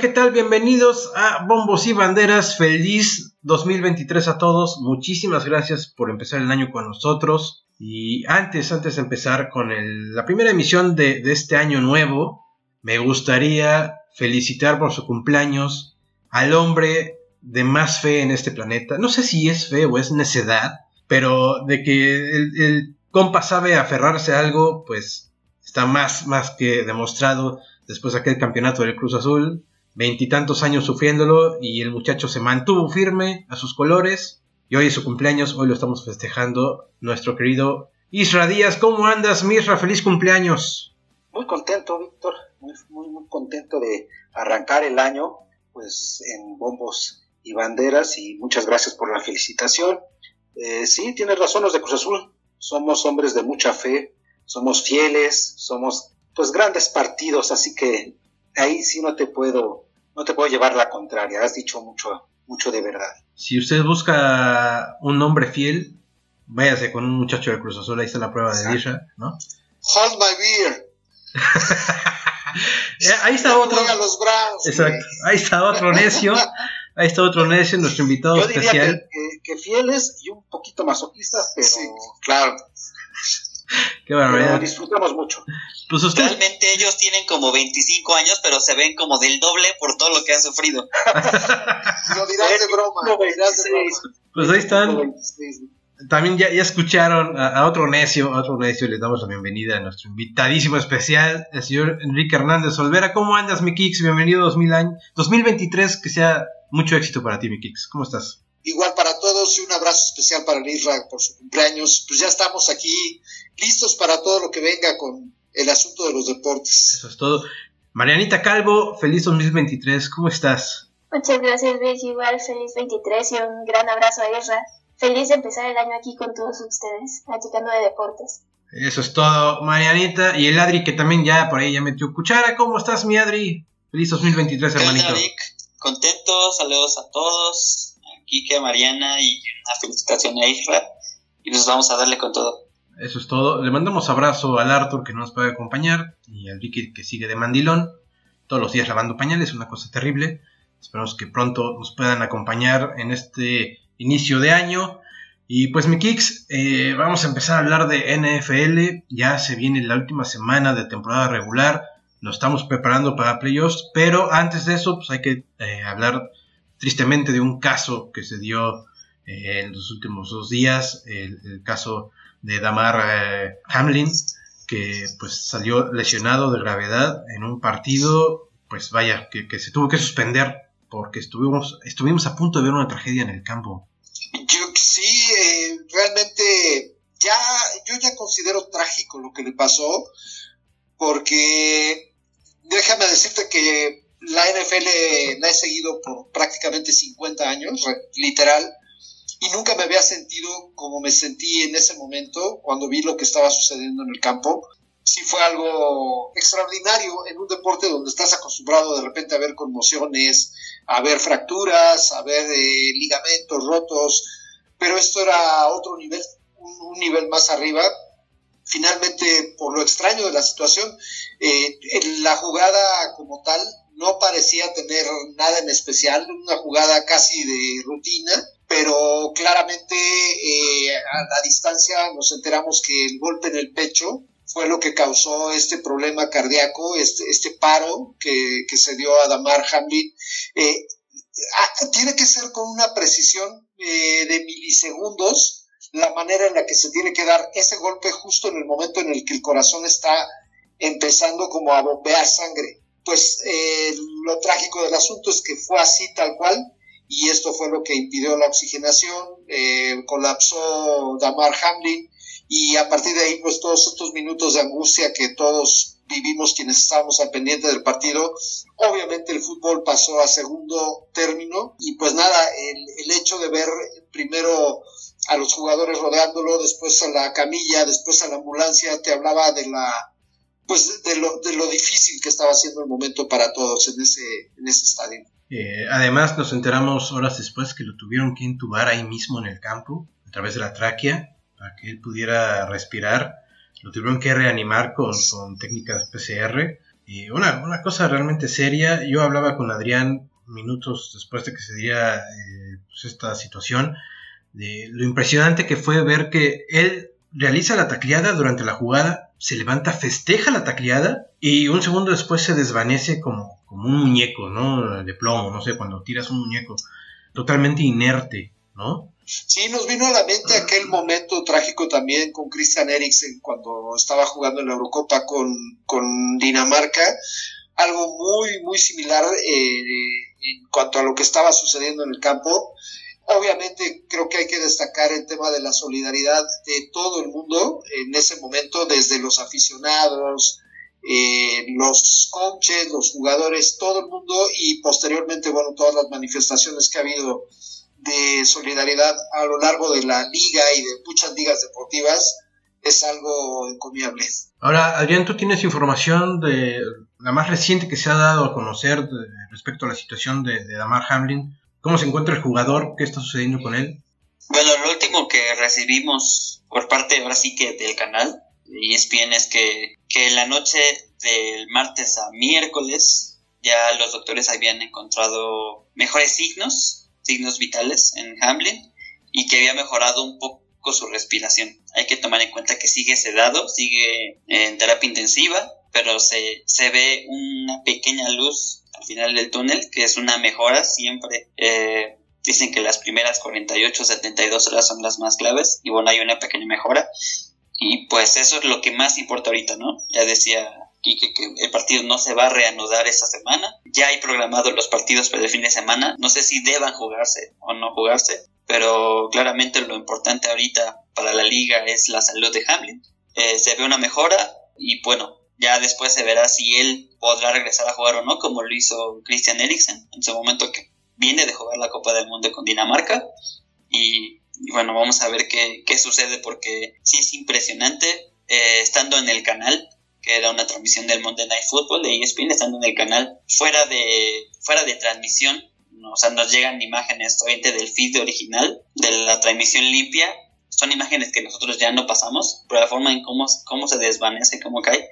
¿qué tal? Bienvenidos a Bombos y Banderas. Feliz 2023 a todos. Muchísimas gracias por empezar el año con nosotros. Y antes, antes de empezar con la primera emisión de, de este año nuevo, me gustaría felicitar por su cumpleaños al hombre de más fe en este planeta. No sé si es fe o es necedad, pero de que el, compa sabe aferrarse a algo, pues está más, más que demostrado después de aquel campeonato del Cruz Azul. Veintitantos años sufriéndolo y el muchacho se mantuvo firme a sus colores. Y hoy es su cumpleaños, hoy lo estamos festejando. Nuestro querido Isra Díaz, ¿cómo andas, Misra? Feliz cumpleaños. Muy contento, Víctor. Muy, muy, muy contento de arrancar el año pues en bombos y banderas y muchas gracias por la felicitación. Eh, sí, tienes razón los de Cruz Azul. Somos hombres de mucha fe, somos fieles, somos pues grandes partidos, así que ahí sí no te puedo, no te puedo llevar la contraria. Has dicho mucho, mucho de verdad. Si usted busca un hombre fiel, váyase con un muchacho de Cruz Azul, ahí está la prueba de Disha, ¿no? Hold my beer. ahí está otro. Exacto. Ahí está otro necio. Ahí está otro necio, nuestro invitado Yo diría especial. Que, fieles y un poquito masoquistas, pero claro. Qué barbaridad. Pero disfrutamos mucho. Pues Realmente ellos tienen como 25 años, pero se ven como del doble por todo lo que han sufrido. lo dirás de broma. dirás de broma. Pues ahí están. También ya, ya escucharon a, otro necio, a otro necio, les damos la bienvenida a nuestro invitadísimo especial, el señor Enrique Hernández Olvera. ¿Cómo andas, mi Kix? Bienvenido 2000 años, 2023, que sea mucho éxito para ti, mi Kix. ¿Cómo estás? Igual para todos y un abrazo especial para el por su cumpleaños. Pues ya estamos aquí listos para todo lo que venga con el asunto de los deportes. Eso es todo. Marianita Calvo, feliz 2023. ¿Cómo estás? Muchas gracias, Luis. Igual feliz 23 y un gran abrazo a Isra. Feliz de empezar el año aquí con todos ustedes, platicando de deportes. Eso es todo, Marianita. Y el Adri, que también ya por ahí ya metió cuchara. ¿Cómo estás, mi Adri? Feliz 2023, hermanito. Contento, saludos a todos. Aquí que Mariana y una felicitación a Isra. Y nos vamos a darle con todo. Eso es todo. Le mandamos abrazo al Arthur que no nos puede acompañar y al Ricky que sigue de mandilón. Todos los días lavando pañales, una cosa terrible. Esperamos que pronto nos puedan acompañar en este inicio de año. Y pues mi kicks, eh, vamos a empezar a hablar de NFL. Ya se viene la última semana de temporada regular. Nos estamos preparando para playoffs. Pero antes de eso, pues hay que eh, hablar tristemente de un caso que se dio eh, en los últimos dos días. El, caso de Damar Hamlin, que pues salió lesionado de gravedad en un partido. Pues vaya, que, que se tuvo que suspender porque estuvimos, estuvimos a punto de ver una tragedia en el campo. Yo sí, eh, realmente ya, yo ya considero trágico lo que le pasó, porque déjame decirte que la NFL la he seguido por prácticamente 50 años, literal, y nunca me había sentido como me sentí en ese momento cuando vi lo que estaba sucediendo en el campo sí fue algo extraordinario en un deporte donde estás acostumbrado de repente a ver conmociones, a ver fracturas, a ver eh, ligamentos rotos, pero esto era otro nivel, un, nivel más arriba. Finalmente, por lo extraño de la situación, eh, la jugada como tal no parecía tener nada en especial, una jugada casi de rutina, pero claramente eh, a la distancia nos enteramos que el golpe en el pecho fue lo que causó este problema cardíaco, este, este paro que, se dio a Damar Hamlin. Eh, ah, tiene que ser con una precisión de milisegundos la manera en la que se tiene que dar ese golpe justo en el momento en el que el corazón está empezando como a bombear sangre. Pues eh, lo trágico del asunto es que fue así tal cual y esto fue lo que impidió la oxigenación, colapsó Damar Hamlin, y a partir de ahí, pues todos estos minutos de angustia que todos vivimos quienes estábamos al pendiente del partido, obviamente el fútbol pasó a segundo término y pues nada, el, hecho de ver primero a los jugadores rodeándolo, después a la camilla, después a la ambulancia, te hablaba de la pues de lo, de lo difícil que estaba siendo el momento para todos en ese, en ese estadio. Eh, además nos enteramos horas después que lo tuvieron que intubar ahí mismo en el campo, a través de la tráquea, para que él pudiera respirar. Lo tuvieron que reanimar con, con técnicas PCR. Y una, una cosa realmente seria, yo hablaba con Adrián minutos después de que se diera eh, pues, esta situación, de lo impresionante que fue ver que él realiza la tacleada durante la jugada, se levanta, festeja la tacleada y un segundo después se desvanece como, como un muñeco, ¿no? De plomo, no sé, cuando tiras un muñeco totalmente inerte, ¿no? Sí, nos vino a la mente aquel momento trágico también con Christian Eriksen cuando estaba jugando en la Eurocopa con, con Dinamarca. Algo muy, muy similar eh, en cuanto a lo que estaba sucediendo en el campo. Obviamente creo que hay que destacar el tema de la solidaridad de todo el mundo en ese momento, desde los aficionados, eh, los coaches, los jugadores, todo el mundo y posteriormente, bueno, todas las manifestaciones que ha habido de solidaridad a lo largo de la liga y de muchas ligas deportivas es algo encomiable. Ahora, Adrián, tú tienes información de la más reciente que se ha dado a conocer respecto a la situación de, de Damar Hamlin. ¿Cómo se encuentra el jugador? ¿Qué está sucediendo con él? Bueno, lo último que recibimos por parte ahora sí que del canal de ESPN es que, que en la noche del martes a miércoles ya los doctores habían encontrado mejores signos, signos vitales en Hamlin y que había mejorado un poco su respiración. Hay que tomar en cuenta que sigue sedado, sigue en terapia intensiva, pero se, se ve una pequeña luz al final del túnel, que es una mejora siempre. Eh, dicen que las primeras 48, 72 horas son las más claves y bueno, hay una pequeña mejora. Y pues eso es lo que más importa ahorita, ¿no? Ya decía que el partido no se va a reanudar esta semana. Ya hay programados los partidos para el fin de semana. No sé si deban jugarse o no jugarse, pero claramente lo importante ahorita para la liga es la salud de Hamlin. Eh, se ve una mejora y bueno, ya después se verá si él podrá regresar a jugar o no, como lo hizo Christian Eriksen en su momento que viene de jugar la Copa del Mundo con Dinamarca. Y, bueno, vamos a ver qué, qué, sucede porque sí es impresionante eh, estando en el canal que era una transmisión del Monday Night Football de ESPN, estando en el canal fuera de, fuera de transmisión, o sea, nos llegan imágenes obviamente del feed original, de la transmisión limpia, son imágenes que nosotros ya no pasamos, pero la forma en cómo, cómo se desvanece, cómo cae,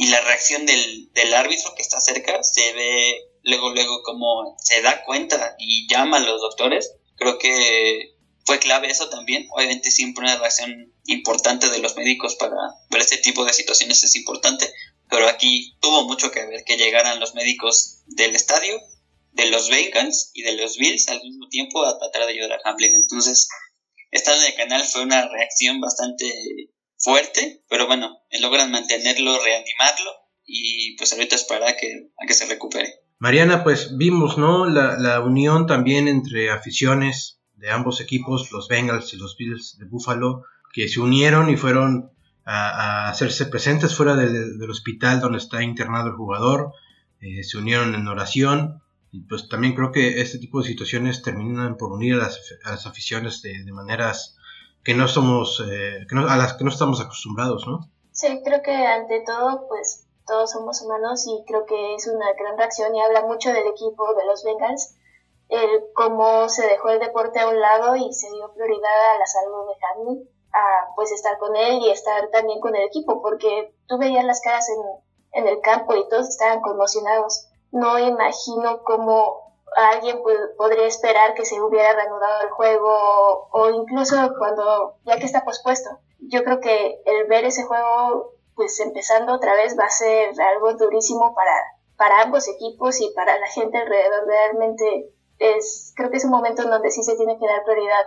y la reacción del, del árbitro que está cerca, se ve luego, luego como se da cuenta y llama a los doctores, creo que fue clave eso también, obviamente siempre una reacción importante de los médicos para ver ese tipo de situaciones es importante, pero aquí tuvo mucho que ver que llegaran los médicos del estadio de los Bengals y de los Bills al mismo tiempo a tratar de ayudar a Hamlin. Entonces, estar en el canal fue una reacción bastante fuerte, pero bueno, logran mantenerlo, reanimarlo y pues ahorita esperar que, a que se recupere. Mariana, pues vimos, ¿no? La, la unión también entre aficiones de ambos equipos, los Bengals y los Bills de Buffalo, que se unieron y fueron a, a hacerse presentes fuera del, del, hospital donde está internado el jugador, eh, se unieron en oración y pues también creo que este tipo de situaciones terminan por unir a las, a las aficiones de, de, maneras que no somos, eh, que no, a las que no estamos acostumbrados, ¿no? Sí, creo que ante todo, pues todos somos humanos y creo que es una gran reacción y habla mucho del equipo de los Bengals, el cómo se dejó el deporte a un lado y se dio prioridad a la salud de Hamlin, a pues estar con él y estar también con el equipo, porque tú veías las caras en, en el campo y todos estaban conmocionados no imagino cómo alguien podría esperar que se hubiera reanudado el juego o incluso cuando ya que está pospuesto. Yo creo que el ver ese juego pues empezando otra vez va a ser algo durísimo para, para ambos equipos y para la gente alrededor. Realmente es, creo que es un momento en donde sí se tiene que dar prioridad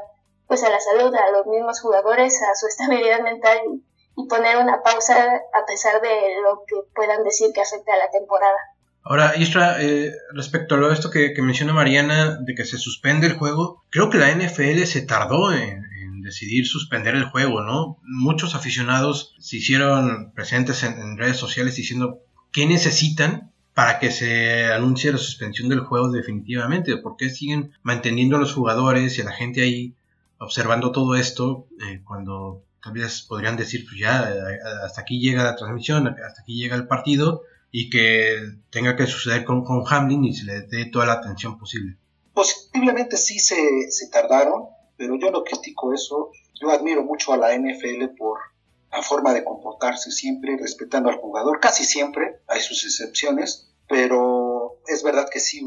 pues a la salud, a los mismos jugadores, a su estabilidad mental y, y poner una pausa a pesar de lo que puedan decir que afecta a la temporada. Ahora, Isra, eh, respecto a esto que, menciona Mariana, de que se suspende el juego, creo que la NFL se tardó en, decidir suspender el juego, ¿no? Muchos aficionados se hicieron presentes en, en, redes sociales diciendo qué necesitan para que se anuncie la suspensión del juego definitivamente, por qué siguen manteniendo a los jugadores y a la gente ahí observando todo esto eh, cuando tal vez podrían decir, pues ya, eh, hasta aquí llega la transmisión, hasta aquí llega el partido, y que tenga que suceder con, con Hamlin y se le dé toda la atención posible. Posiblemente sí se, se tardaron, pero yo no critico eso. Yo admiro mucho a la NFL por la forma de comportarse siempre, respetando al jugador, casi siempre, hay sus excepciones, pero es verdad que sí,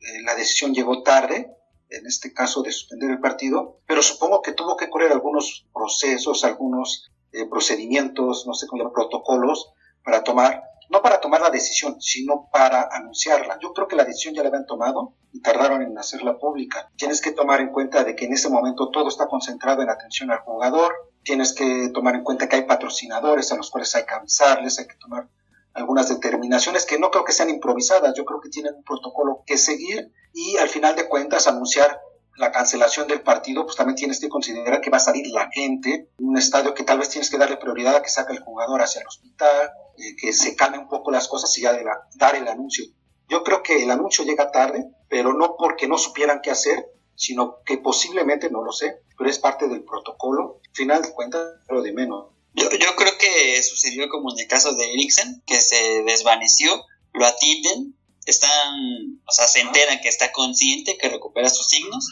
eh, la decisión llegó tarde, en este caso de suspender el partido, pero supongo que tuvo que correr algunos procesos, algunos eh, procedimientos, no sé cómo protocolos para tomar, no para tomar la decisión, sino para anunciarla. Yo creo que la decisión ya la habían tomado y tardaron en hacerla pública. Tienes que tomar en cuenta de que en ese momento todo está concentrado en atención al jugador, tienes que tomar en cuenta que hay patrocinadores a los cuales hay que avisarles, hay que tomar algunas determinaciones que no creo que sean improvisadas, yo creo que tienen un protocolo que seguir y al final de cuentas anunciar la cancelación del partido, pues también tienes que considerar que va a salir la gente, un estadio que tal vez tienes que darle prioridad a que saque el jugador hacia el hospital, eh, que se calmen un poco las cosas y ya de dar el anuncio. Yo creo que el anuncio llega tarde, pero no porque no supieran qué hacer, sino que posiblemente, no lo sé, pero es parte del protocolo. Al final de cuentas, pero de menos. Yo, yo creo que sucedió como en el caso de Eriksen, que se desvaneció, lo atienden, están, o sea, se enteran que está consciente, que recupera sus signos,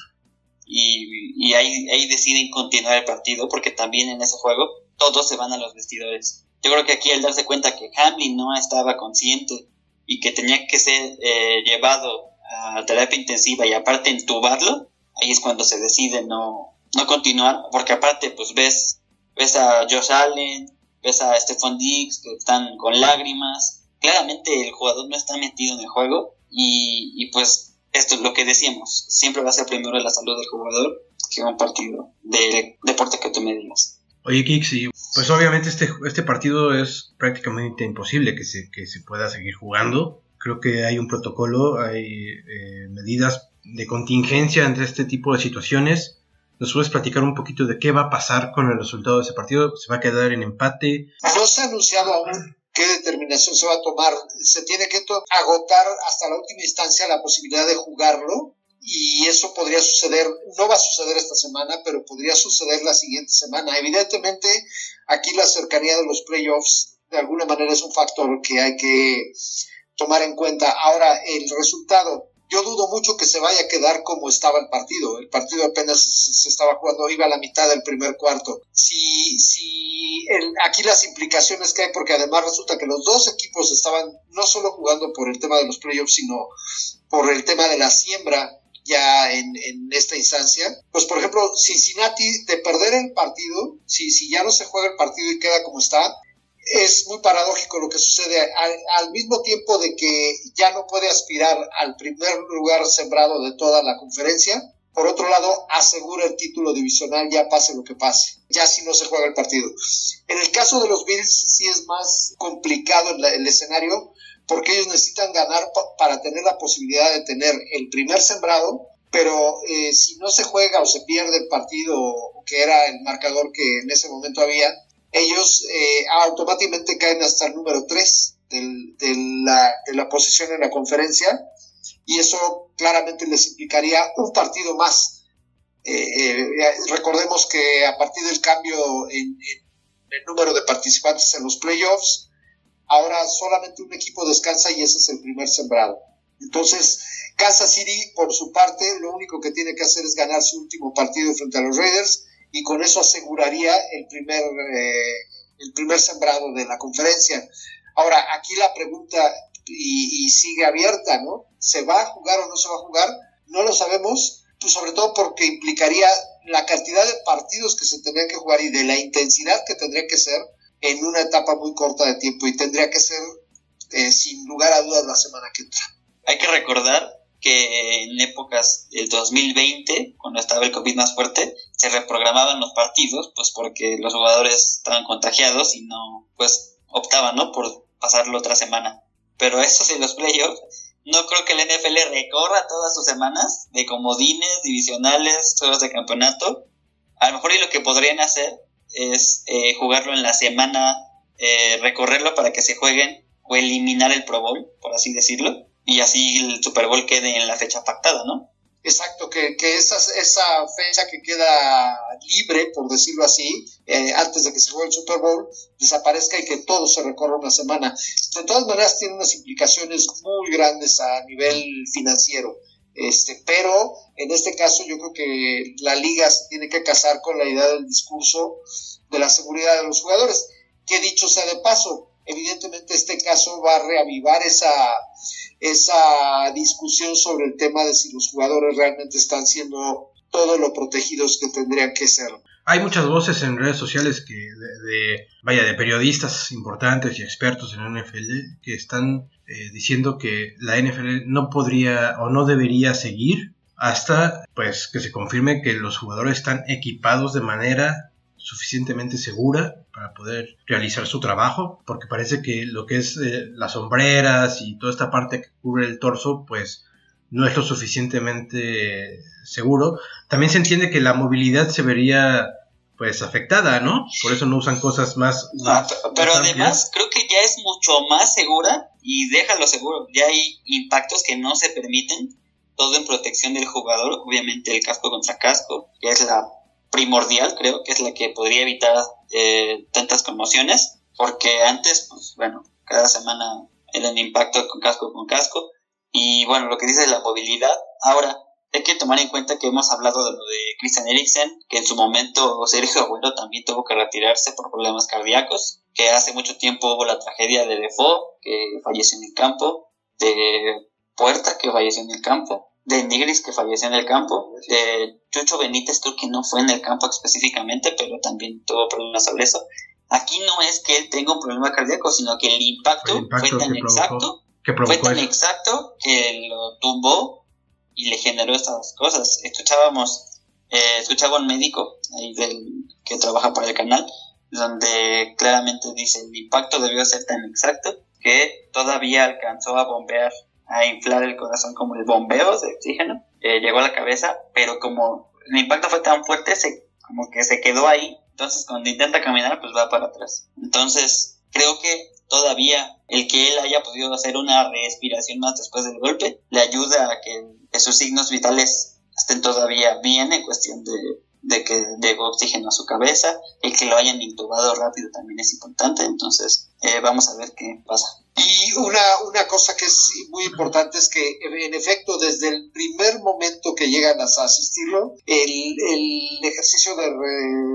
y, y ahí, ahí deciden continuar el partido, porque también en ese juego todos se van a los vestidores. Yo creo que aquí al darse cuenta que Hamlin no estaba consciente y que tenía que ser eh, llevado a terapia intensiva y aparte entubarlo, ahí es cuando se decide no, no continuar, porque aparte pues ves ves a Josh Allen, ves a Stephon Diggs que están con lágrimas. Claramente el jugador no está metido en el juego y, pues esto es lo que decíamos, siempre va a ser primero la salud del jugador que un partido de deporte que tú me digas. Oye, Kixi, pues obviamente este, este partido es prácticamente imposible que se, que se pueda seguir jugando. Creo que hay un protocolo, hay eh, medidas de contingencia ante este tipo de situaciones. ¿Nos puedes platicar un poquito de qué va a pasar con el resultado de ese partido? ¿Se va a quedar en empate? No se ha anunciado aún qué determinación se va a tomar. Se tiene que agotar hasta la última instancia la posibilidad de jugarlo y eso podría suceder, no va a suceder esta semana, pero podría suceder la siguiente semana. Evidentemente, aquí la cercanía de los playoffs de alguna manera es un factor que hay que tomar en cuenta. Ahora, el resultado yo dudo mucho que se vaya a quedar como estaba el partido. El partido apenas se estaba jugando, iba a la mitad del primer cuarto. Si, si aquí las implicaciones que hay, porque además resulta que los dos equipos estaban no solo jugando por el tema de los playoffs, sino por el tema de la siembra ya en, en, esta instancia. Pues por ejemplo, Cincinnati de perder el partido, si, si ya no se juega el partido y queda como está, es muy paradójico lo que sucede al, mismo tiempo de que ya no puede aspirar al primer lugar sembrado de toda la conferencia. Por otro lado, asegura el título divisional ya pase lo que pase, ya si no se juega el partido. En el caso de los Bills sí es más complicado el, escenario porque ellos necesitan ganar para tener la posibilidad de tener el primer sembrado, pero eh, si no se juega o se pierde el partido, que era el marcador que en ese momento había, ellos eh, automáticamente caen hasta el número 3 de, la, posición en la conferencia y eso claramente les implicaría un partido más. Eh, eh, recordemos que a partir del cambio en, el número de participantes en los playoffs, ahora solamente un equipo descansa y ese es el primer sembrado. Entonces, Kansas City, por su parte, lo único que tiene que hacer es ganar su último partido frente a los Raiders y con eso aseguraría el primer, eh, el primer sembrado de la conferencia. Ahora, aquí la pregunta y, sigue abierta, ¿no? ¿Se va a jugar o no se va a jugar? No lo sabemos, pues sobre todo porque implicaría la cantidad de partidos que se tendrían que jugar y de la intensidad que tendría que ser en una etapa muy corta de tiempo y tendría que ser eh, sin lugar a dudas la semana que entra. Hay que recordar que en épocas del 2020, cuando estaba el COVID más fuerte, se reprogramaban los partidos, pues porque los jugadores estaban contagiados y no, pues optaban, ¿no? Por pasarlo otra semana. Pero eso sí, los playoffs, no creo que el NFL recorra todas sus semanas de comodines, divisionales, juegos de campeonato. A lo mejor y lo que podrían hacer es eh, jugarlo en la semana, eh, recorrerlo para que se jueguen o eliminar el Pro Bowl, por así decirlo y así el Super Bowl quede en la fecha pactada, ¿no? Exacto, que, que esa, esa fecha que queda libre, por decirlo así, eh, antes de que se juegue el Super Bowl, desaparezca y que todo se recorra una semana. De todas maneras, tiene unas implicaciones muy grandes a nivel financiero. Este, pero en este caso yo creo que la liga se tiene que casar con la idea del discurso de la seguridad de los jugadores. que dicho sea de paso, evidentemente este caso va a reavivar esa, esa discusión sobre el tema de si los jugadores realmente están siendo todo lo protegidos que tendrían que ser. Hay muchas voces en redes sociales que de, vaya de periodistas importantes y expertos en la NFL que están eh, diciendo que la NFL no podría o no debería seguir hasta pues que se confirme que los jugadores están equipados de manera suficientemente segura para poder realizar su trabajo, porque parece que lo que es eh, las sombreras y toda esta parte que cubre el torso, pues no es lo suficientemente seguro. También se entiende que la movilidad se vería pues afectada, ¿no? Por eso no usan cosas más... pero además creo que ya es mucho más segura y déjalo seguro, ya hay impactos que no se permiten, todo en protección del jugador, obviamente el casco contra casco, que es la primordial, creo, que es la que podría evitar eh, tantas conmociones, porque antes, pues bueno, cada semana era un impacto con casco con casco, y bueno, lo que dice la movilidad, ahora hay que tomar en cuenta que hemos hablado de lo de Christian Eriksen, que en su momento Sergio Abuelo también tuvo que retirarse por problemas cardíacos, que hace mucho tiempo hubo la tragedia de Defoe, que falleció en el campo, de Puerta, que falleció en el campo, de Nigris que falleció en el campo, de Chucho Benítez creo que no fue en el campo específicamente, pero también tuvo problemas sobre eso. Aquí no es que él tenga un problema cardíaco, sino que el impacto, fue tan exacto, fue tan exacto que lo tumbó y le generó estas cosas. Escuchábamos, eh, escuchaba un médico ahí del, que trabaja para el canal, donde claramente dice el impacto debió ser tan exacto que todavía alcanzó a bombear a inflar el corazón como el bombeo de oxígeno, eh, llegó a la cabeza, pero como el impacto fue tan fuerte, se, como que se quedó ahí, entonces cuando intenta caminar, pues va para atrás. Entonces, creo que todavía el que él haya podido hacer una respiración más después del golpe, le ayuda a que, que sus signos vitales estén todavía bien en cuestión de, que llegó oxígeno a su cabeza, el que lo hayan intubado rápido también es importante, entonces eh, vamos a ver qué pasa. Y una, una cosa que es muy importante es que en efecto desde el primer momento que llegan a asistirlo, el, el ejercicio de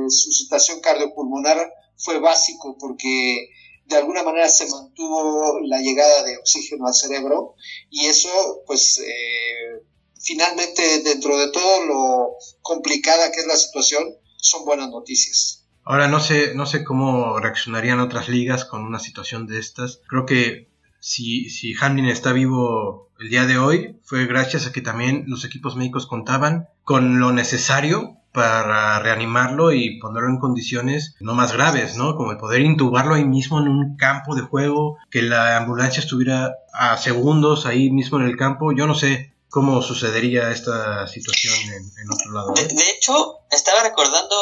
resucitación cardiopulmonar fue básico porque de alguna manera se mantuvo la llegada de oxígeno al cerebro y eso pues eh, finalmente dentro de todo lo complicada que es la situación, son buenas noticias. Ahora no sé, no sé cómo reaccionarían otras ligas con una situación de estas. Creo que si, si Hamlin está vivo el día de hoy, fue gracias a que también los equipos médicos contaban con lo necesario para reanimarlo y ponerlo en condiciones no más graves, ¿no? Como el poder intubarlo ahí mismo en un campo de juego, que la ambulancia estuviera a segundos ahí mismo en el campo, yo no sé, cómo sucedería esta situación en, otro lado. De, hecho, estaba recordando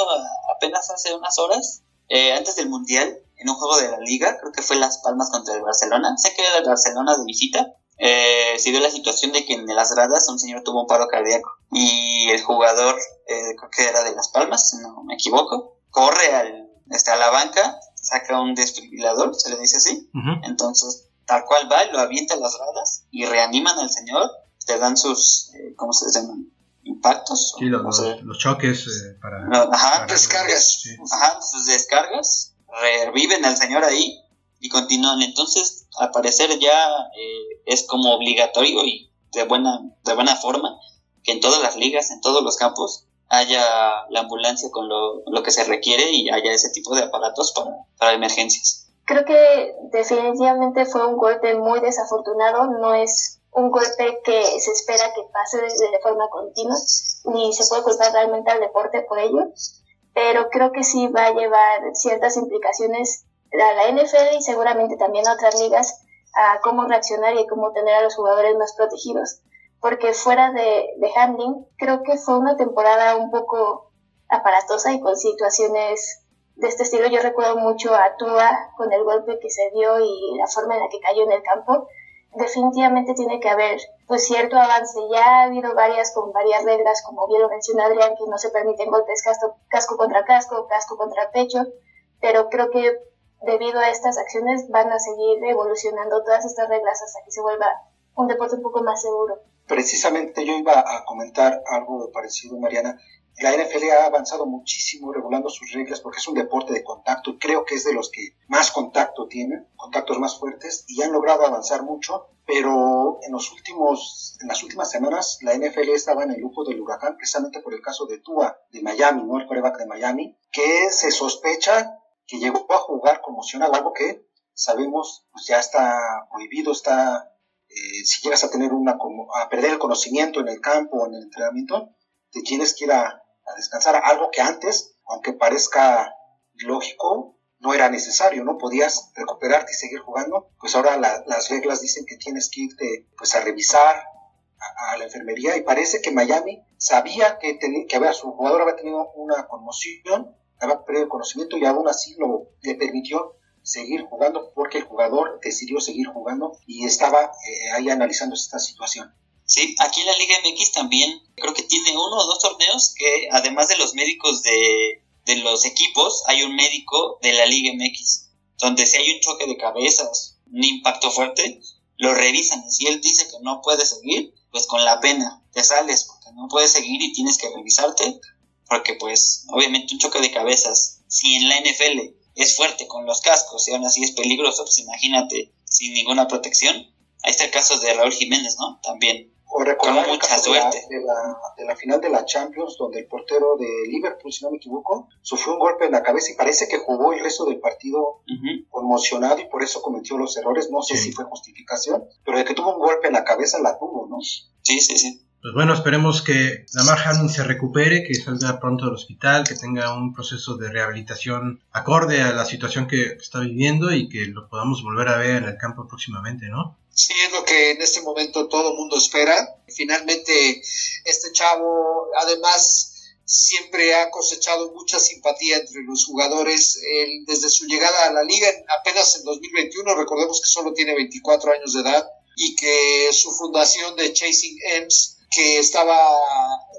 apenas hace unas horas, eh, antes del Mundial, en un juego de la Liga, creo que fue Las Palmas contra el Barcelona. Sé que era el Barcelona de visita. Eh, se dio la situación de que en las gradas un señor tuvo un paro cardíaco y el jugador, eh, creo que era de Las Palmas, si no me equivoco, corre al, este, a la banca, saca un desfibrilador, se le dice así. Entonces, tal cual va, lo avienta a las gradas y reaniman al señor te dan sus, eh, ¿cómo se llaman? Impactos. Sí, los, los, choques eh, para, Ajá, descargas. Ajá, sus descargas, reviven al señor ahí y continúan. Entonces, al parecer ya eh, es como obligatorio y de buena, de buena forma que en todas las ligas, en todos los campos, haya la ambulancia con lo, lo que se requiere y haya ese tipo de aparatos para, para emergencias. Creo que definitivamente fue un golpe muy desafortunado, no es un golpe que se espera que pase de, forma continua, ni se puede culpar realmente al deporte por ello, pero creo que sí va a llevar ciertas implicaciones a la NFL y seguramente también a otras ligas a cómo reaccionar y cómo tener a los jugadores más protegidos. Porque fuera de, de handling, creo que fue una temporada un poco aparatosa y con situaciones de este estilo. Yo recuerdo mucho a Tua con el golpe que se dio y la forma en la que cayó en el campo definitivamente tiene que haber pues cierto avance. Ya ha habido varias con varias reglas, como bien lo mencionó Adrián, que no se permiten golpes casco, casco contra casco, casco contra pecho, pero creo que debido a estas acciones van a seguir evolucionando todas estas reglas hasta que se vuelva un deporte un poco más seguro. Precisamente yo iba a comentar algo parecido, Mariana. La NFL ha avanzado muchísimo regulando sus reglas porque es un deporte de contacto creo que es de los que más contacto tienen, contactos más fuertes y han logrado avanzar mucho, pero en los últimos en las últimas semanas la NFL estaba en el lujo del huracán precisamente por el caso de Tua de Miami, ¿no? El coreback de Miami, que se sospecha que llegó a jugar conmocionado, algo que sabemos pues ya está prohibido, está eh, si llegas a tener una a perder el conocimiento en el campo, en el entrenamiento, te tienes que ir a, descansar, algo que antes, aunque parezca lógico, no era necesario, ¿no? Podías recuperarte y seguir jugando, pues ahora las reglas dicen que tienes que irte pues a revisar a, la enfermería y parece que Miami sabía que, que había, su jugador había tenido una conmoción, había perdido conocimiento y aún así lo, le permitió seguir jugando porque el jugador decidió seguir jugando y estaba eh, ahí analizando esta situación. Sí, aquí en la Liga MX también creo que tiene uno o dos torneos que además de los médicos de, de los equipos, hay un médico de la Liga MX, donde si hay un choque de cabezas, un impacto fuerte, lo revisan. Y si él dice que no puede seguir, pues con la pena te sales porque no puedes seguir y tienes que revisarte, porque pues obviamente un choque de cabezas, si en la NFL es fuerte con los cascos y aún así es peligroso, pues imagínate sin ninguna protección. Ahí está el caso de Raúl Jiménez, ¿no? También. O recordar mucha suerte. De la, de, la, final de la Champions, donde el portero de Liverpool, si no me equivoco, sufrió un golpe en la cabeza y parece que jugó el resto del partido conmocionado y por eso cometió los errores. No sé si fue justificación, pero de que tuvo un golpe en la cabeza la tuvo, ¿no? Sí, sí, sí. Pues bueno, esperemos que Lamar Hamlin se recupere, que salga pronto del hospital, que tenga un proceso de rehabilitación acorde a la situación que está viviendo y que lo podamos volver a ver en el campo próximamente, ¿no? Sí, es lo que en este momento todo el mundo espera. Finalmente, este chavo, además, siempre ha cosechado mucha simpatía entre los jugadores. desde su llegada a la liga, apenas en 2021, recordemos que solo tiene 24 años de edad y que su fundación de Chasing Ems que estaba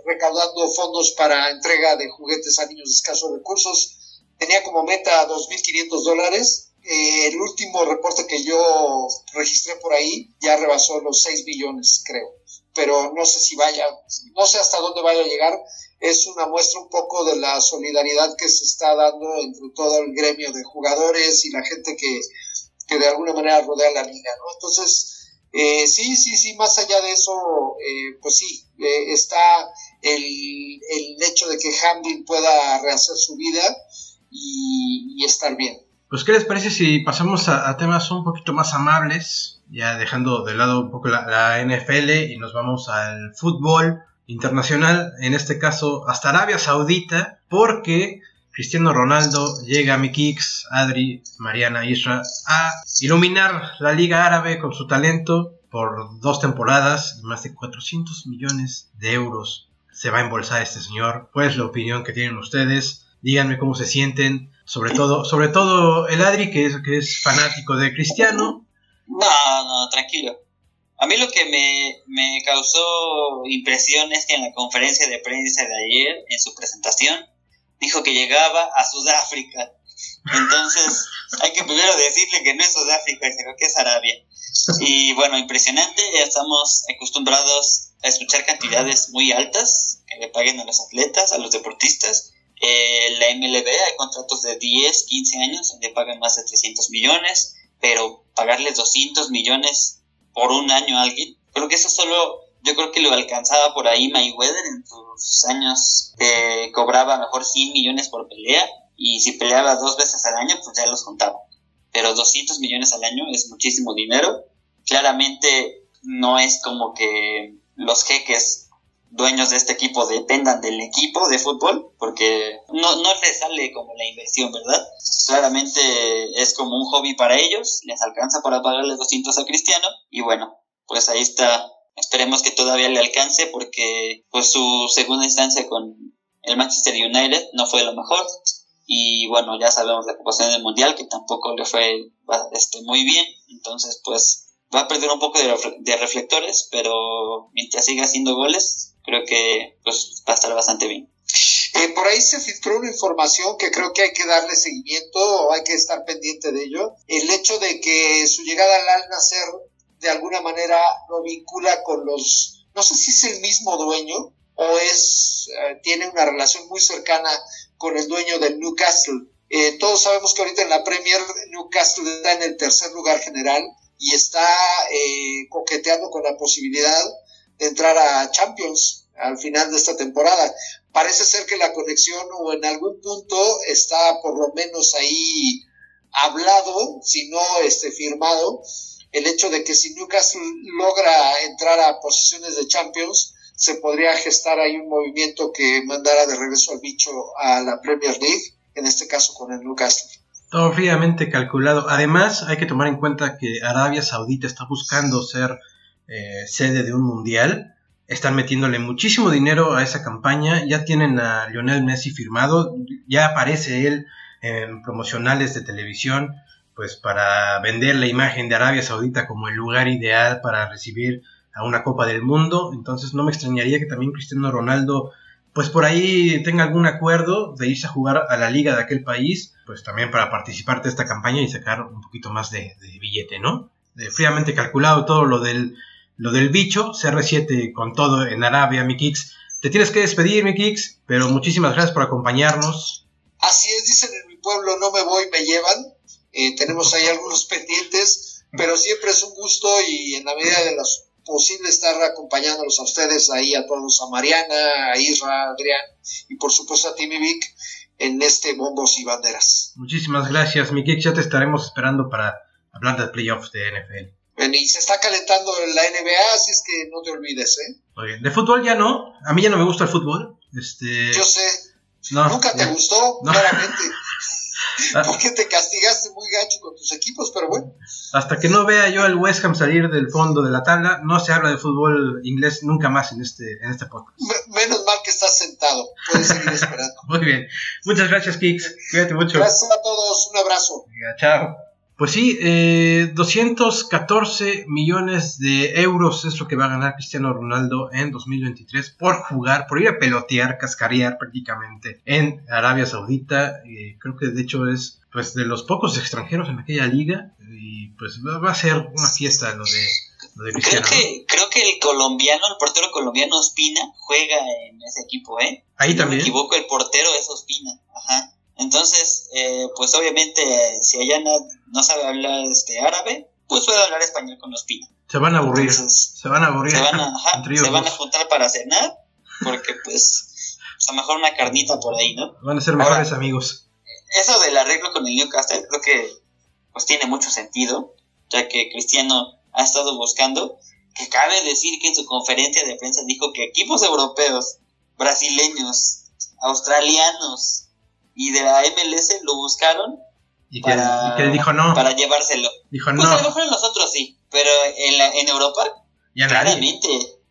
recaudando fondos para entrega de juguetes a niños de escasos recursos. Tenía como meta 2.500 dólares. Eh, el último reporte que yo registré por ahí ya rebasó los 6 millones, creo. Pero no sé si vaya, no sé hasta dónde vaya a llegar. Es una muestra un poco de la solidaridad que se está dando entre todo el gremio de jugadores y la gente que, que de alguna manera rodea la liga, ¿no? Entonces, eh, sí, sí, sí, más allá de eso, eh, pues sí, eh, está el, el, hecho de que Hamlin pueda rehacer su vida y, estar bien. Pues, ¿qué les parece si pasamos a, temas un poquito más amables, ya dejando de lado un poco la, la NFL y nos vamos al fútbol internacional, en este caso hasta Arabia Saudita, porque Cristiano Ronaldo llega a mi Kicks, Adri, Mariana, Isra a iluminar la Liga Árabe con su talento por dos temporadas y más de 400 millones de euros se va a embolsar este señor. ¿Cuál es la opinión que tienen ustedes? Díganme cómo se sienten, sobre todo, sobre todo el Adri que es, que es fanático de Cristiano. No, no, tranquilo. A mí lo que me, me causó impresión es que en la conferencia de prensa de ayer, en su presentación, dijo que llegaba a Sudáfrica. Entonces, hay que primero decirle que no es Sudáfrica, sino que es Arabia. Y bueno, impresionante, estamos acostumbrados a escuchar cantidades muy altas que le paguen a los atletas, a los deportistas. Eh, la MLB hay contratos de 10, 15 años donde pagan más de 300 millones, pero pagarles 200 millones por un año a alguien, creo que eso solo yo creo que lo alcanzaba por ahí Mayweather en sus años, que cobraba mejor 100 millones por pelea y si peleaba dos veces al año, pues ya los contaba. Pero 200 millones al año es muchísimo dinero. Claramente no es como que los jeques dueños de este equipo dependan del equipo de fútbol, porque no, no les sale como la inversión, ¿verdad? Claramente es como un hobby para ellos, les alcanza para pagarles 200 a Cristiano, y bueno, pues ahí está Esperemos que todavía le alcance porque pues su segunda instancia con el Manchester United no fue lo mejor y bueno, ya sabemos la ocupación del Mundial que tampoco le fue este, muy bien, entonces pues va a perder un poco de, reflectores, pero mientras siga haciendo goles, creo que pues va a estar bastante bien. Eh, por ahí se filtró una información que creo que hay que darle seguimiento o hay que estar pendiente de ello. El hecho de que su llegada al Nacer de alguna manera lo vincula con los, no sé si es el mismo dueño o es, eh, tiene una relación muy cercana con el dueño del Newcastle. Eh, todos sabemos que ahorita en la Premier Newcastle está en el tercer lugar general y está eh, coqueteando con la posibilidad de entrar a Champions al final de esta temporada. Parece ser que la conexión o en algún punto está por lo menos ahí hablado, si no este, firmado, el hecho de que si Newcastle logra entrar a posiciones de Champions, se podría gestar ahí un movimiento que mandara de regreso al bicho a la Premier League, en este caso con el Newcastle. Todo fríamente calculado. Además, hay que tomar en cuenta que Arabia Saudita está buscando ser eh, sede de un mundial. Están metiéndole muchísimo dinero a esa campaña. Ya tienen a Lionel Messi firmado. Ya aparece él en promocionales de televisión. Pues para vender la imagen de Arabia Saudita como el lugar ideal para recibir a una Copa del Mundo. Entonces no me extrañaría que también Cristiano Ronaldo, pues por ahí tenga algún acuerdo de irse a jugar a la liga de aquel país, pues también para participar de esta campaña y sacar un poquito más de, billete, ¿no? fríamente calculado todo lo del, lo del bicho, CR7 con todo en Arabia, mi Kicks. Te tienes que despedir, mi Kicks, pero muchísimas gracias por acompañarnos. Así es, dicen en mi pueblo, no me voy, me llevan. Eh, tenemos ahí algunos pendientes, pero siempre es un gusto y en la medida de las posible estar acompañándolos a ustedes, ahí a todos, a Mariana, a Isra, a Adrián y por supuesto a Timmy Vic en este Bombos y Banderas. Muchísimas gracias, Miki. Ya te estaremos esperando para hablar del playoffs de NFL. y se está calentando la NBA, así es que no te olvides, ¿eh? Muy bien. De fútbol ya no. A mí ya no me gusta el fútbol. Este... Yo sé. Nunca te gustó, claramente. Ah. Porque te castigaste muy gacho con tus equipos, pero bueno. Hasta que no vea yo al West Ham salir del fondo de la tabla, no se habla de fútbol inglés nunca más en este, en este podcast. menos mal que estás sentado, puedes seguir esperando. muy bien. Muchas gracias, Kix. Cuídate mucho. Gracias a todos, un abrazo. chao. Pues sí, eh, 214 millones de euros es lo que va a ganar Cristiano Ronaldo en 2023 por jugar, por ir a pelotear, cascarear prácticamente en Arabia Saudita. creo que de hecho es pues de los pocos extranjeros en aquella liga y pues va a ser una fiesta lo de, lo de Cristiano. Creo que, creo que el colombiano, el portero colombiano Ospina juega en ese equipo, ¿eh? Ahí también. me equivoco, el portero es Ospina, ajá. Entonces, eh, pues obviamente, si allá no, sabe hablar este árabe, pues puede hablar español con los pinos. Se van a aburrir. se van a aburrir. Se van a, se van a juntar para cenar, porque pues, pues, a lo mejor una carnita por ahí, ¿no? Van a ser mejores amigos. Eso del arreglo con el Newcastle creo que pues tiene mucho sentido, ya que Cristiano ha estado buscando, que cabe decir que en su conferencia de prensa dijo que equipos europeos, brasileños, australianos, y de la MLS lo buscaron y que, para, él dijo no. Para llevárselo. Dijo pues no. a lo mejor en nosotros sí, pero en, la, en Europa, ya claramente.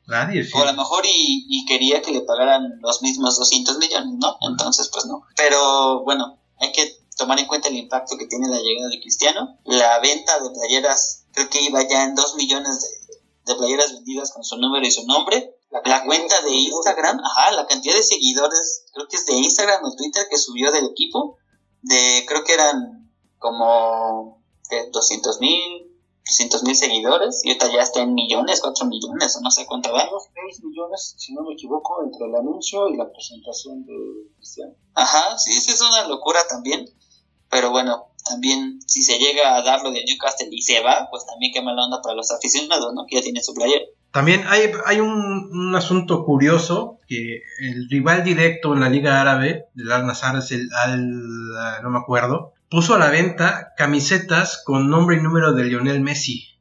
Nadie, sí. O a lo mejor y, y, quería que le pagaran los mismos 200 millones, ¿no? Entonces, pues no. Pero bueno, hay que tomar en cuenta el impacto que tiene la llegada de Cristiano. La venta de playeras, creo que iba ya en 2 millones de, de playeras vendidas con su número y su nombre. La, cuenta de Instagram, ajá, la cantidad de seguidores, creo que es de Instagram o Twitter que subió del equipo, de creo que eran como de 200 mil, 300 mil seguidores, y ahorita ya está en millones, 4 millones, o no sé cuánto va. 6 millones, si no me equivoco, entre el anuncio y la presentación de Cristiano. Ajá, sí, sí, es una locura también, pero bueno, también si se llega a dar lo de Newcastle y se va, pues también qué mala onda para los aficionados, ¿no? Que ya tienen su player. También hay, hay un, asunto curioso que el rival directo en la Liga Árabe del Al Nazar es el Al, no me acuerdo, puso a la venta camisetas con nombre y número de Lionel Messi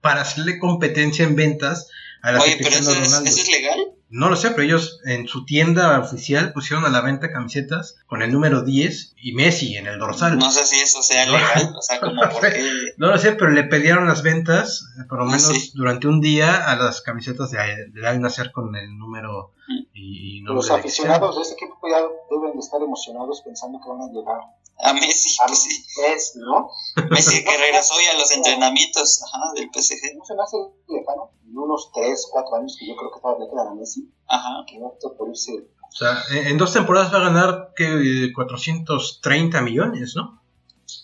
para hacerle competencia en ventas a la Oye, pero eso es, ¿eso es legal? No lo sé, pero ellos en su tienda oficial pusieron a la venta camisetas con el número 10 y Messi en el dorsal. No sé si eso sea legal, o sea, como por qué... No lo sé, pero le pidieron las ventas, por lo ah, menos durante un día, a las camisetas de, de Al Nacer con el número y, Los aficionados de este equipo ya deben estar emocionados pensando que van a llegar a Messi, a pues sí. Messi, ¿no? Messi que regresó ya a los entrenamientos ajá, del PSG. No se me hace lejano, en unos 3, 4 años que yo creo que todavía quedan a Messi. Ajá. Que no por irse. O sea, en dos temporadas va a ganar que 430 millones, ¿no?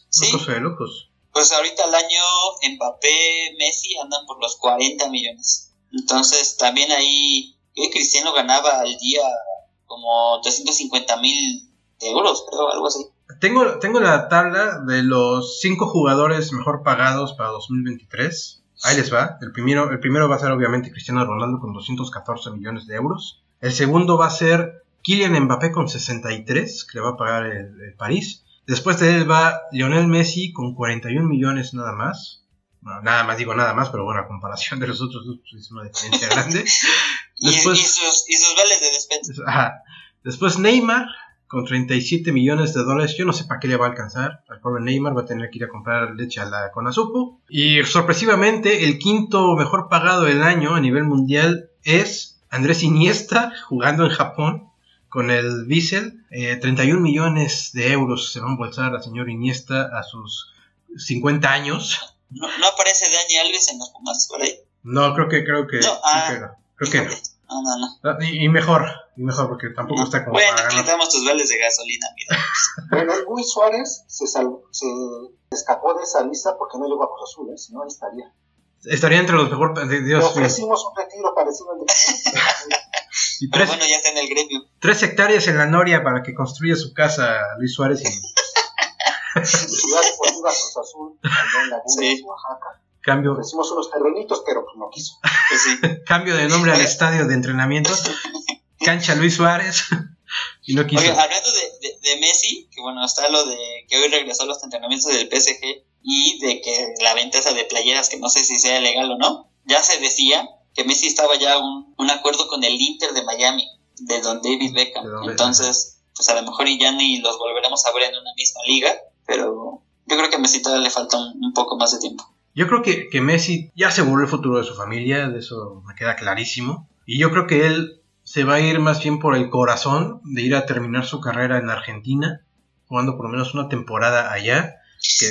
Sí. Una cosa de locos. Pues ahorita al año Mbappé, Messi andan por los 40 millones. Entonces también ahí que Cristiano ganaba al día como 350 mil euros, creo, algo así. Tengo, tengo la tabla de los cinco jugadores mejor pagados para 2023. Ahí les va. El primero, el primero va a ser obviamente Cristiano Ronaldo con 214 millones de euros. El segundo va a ser Kylian Mbappé con 63, que le va a pagar el, París. Después de él va Lionel Messi con 41 millones nada más. nada más digo nada más, pero bueno, a comparación de los otros pues, es una diferencia grande. Después, y, sus, vales de despensa. Después Neymar con 37 millones de dólares. Yo no sé para qué le va a alcanzar. El pobre Neymar va a tener que ir a comprar leche a la Conazupo. Y sorpresivamente, el quinto mejor pagado del año a nivel mundial es Andrés Iniesta, jugando en Japón con el Bissell. 31 eh, millones de euros se van a embolsar la señor Iniesta a sus 50 años. ¿No, aparece Dani Alves en los Pumas por ahí? No, creo que, creo que, no. Ah, creo que no. No, no, no. Y, mejor, y mejor, porque tampoco está como. Bueno, quitamos tus vales de gasolina, mira. bueno, Luis Suárez se, se escapó de esa lista porque no llegó a Cruz Azul, ¿eh? si no, estaría. Estaría entre los mejores. Dios, Le ofrecimos un retiro parecido al de. y tres, bueno, ya está en el gremio. Tres hectáreas en la Noria para que construya su casa Luis Suárez. Y... Ciudad Deportiva Cruz Azul, en Laguna, sí. Oaxaca. Cambio. Hicimos unos terrenitos, pero pues no quiso. Pues Cambio de nombre al estadio de entrenamiento. Cancha Luis Suárez. y no quiso. hablando de, Messi, que bueno, está lo de que hoy regresó a los entrenamientos del PSG y de que la venta esa de playeras, que no sé si sea legal o no, ya se decía que Messi estaba ya un, un acuerdo con el Inter de Miami, de Don David Beckham. Entonces, pues a lo mejor y ya ni los volveremos a ver en una misma liga, pero yo creo que a Messi todavía le falta un poco más de tiempo. Yo creo que, que Messi ya se volvió el futuro de su familia, de eso me queda clarísimo. Y yo creo que él se va a ir más bien por el corazón de ir a terminar su carrera en Argentina, jugando por lo menos una temporada allá,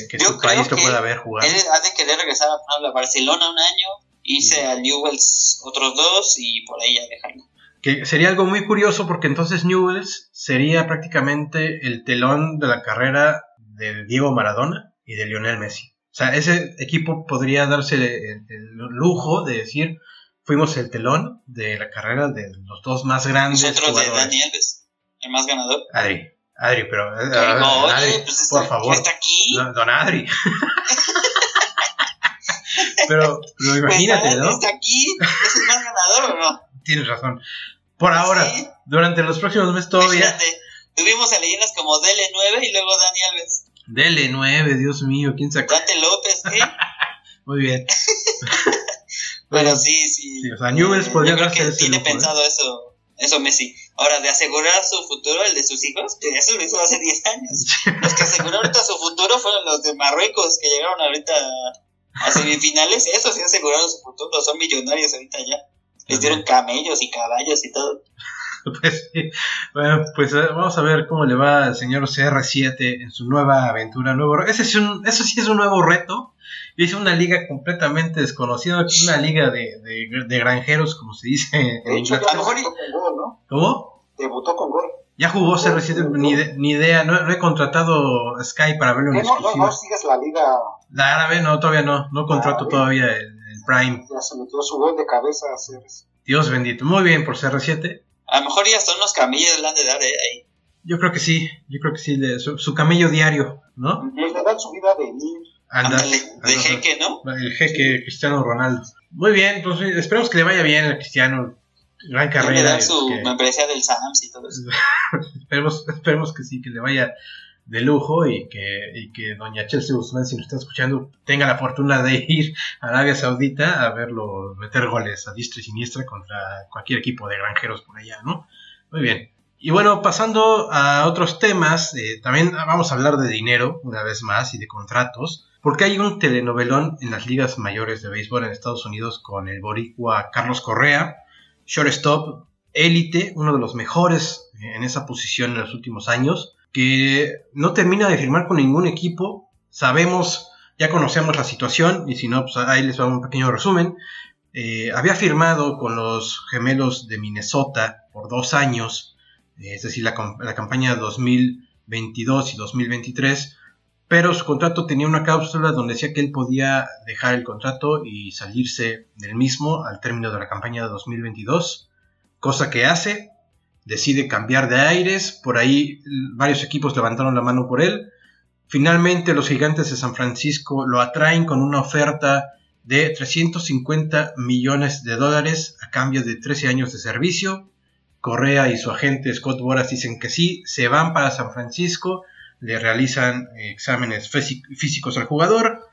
que, su país lo pueda ver jugar. Él ha de querer regresar a Barcelona un año, irse a Newells otros dos y por ahí ya dejarlo. Que sería algo muy curioso porque entonces Newells sería prácticamente el telón de la carrera de Diego Maradona y de Lionel Messi. O sea, ese equipo podría darse el, lujo de decir, fuimos el telón de la carrera de los dos más grandes. Nosotros de Dani Alves, el más ganador. Adri, Adri, pero... Eh, Adri, pues por favor. Está aquí. Don, Adri. pero, pero pues imagínate, ¿no? Está aquí, es el más ganador o no. Tienes razón. Por ahora, durante los próximos meses todavía... Imagínate, tuvimos a leyendas como DL9 y luego Dani Alves. Dele 9, Dios mío, ¿quién sacó? Dante López, ¿eh? Muy bien. Pero sí, sí. sí o sea, Newell's podría Yo creo que tiene ¿eh? pensado eso, eso Messi. Ahora, de asegurar su futuro, el de sus hijos, que eso lo hizo hace 10 años. Los que aseguraron ahorita su futuro fueron los de Marruecos, que llegaron ahorita a semifinales. Eso sí aseguraron su futuro, son millonarios ahorita ya. Les dieron camellos y caballos y todo. Pues Bueno, pues eh, vamos a ver cómo le va al señor CR7 en su nueva aventura. Nuevo, ese es un, eso sí es un nuevo reto. Es una liga completamente desconocida, una liga de, de, granjeros, como se dice en hecho. ¿no? ¿Cómo? Debutó con gol. Ya jugó CR7, ni, ni idea, no, he contratado Sky para verlo en no, no, no, sigues la liga. La árabe, no, todavía no, no contrato todavía el, Prime. Ya se metió su gol de cabeza a CR7. Dios bendito, muy bien por CR7. A lo mejor ya son unos camellos le han de dar, ¿eh? Ahí. Yo creo que sí, yo creo que sí, su, camello diario, ¿no? Le dan su vida de mil. Anda, de jeque, ¿no? El jeque Cristiano Ronaldo. Muy bien, pues esperemos que le vaya bien a Cristiano. Gran carrera. Le dan su membresía del Sams y todo eso. esperemos, esperemos que sí, que le vaya de lujo y que, y que doña Chelsea Guzmán, si nos está escuchando, tenga la fortuna de ir a Arabia Saudita a verlo meter goles a diestra y siniestra contra cualquier equipo de granjeros por allá, ¿no? Muy bien. Y bueno, pasando a otros temas, eh, también vamos a hablar de dinero una vez más y de contratos, porque hay un telenovelón en las ligas mayores de béisbol en Estados Unidos con el boricua Carlos Correa, shortstop, élite, uno de los mejores en esa posición en los últimos años, que no termina de firmar con ningún equipo. Sabemos, ya conocemos la situación, y si no, pues ahí les va un pequeño resumen. Eh, había firmado con los gemelos de Minnesota por dos años, eh, es decir, la, la campaña 2022 y 2023, pero su contrato tenía una cláusula donde decía que él podía dejar el contrato y salirse del mismo al término de la campaña de 2022. cosa que hace, decide cambiar de aires, por ahí varios equipos levantaron la mano por él, finalmente los gigantes de San Francisco lo atraen con una oferta de 350 millones de dólares a cambio de 13 años de servicio. Correa y su agente Scott Boras dicen que sí, se van para San Francisco, le realizan exámenes físicos al jugador,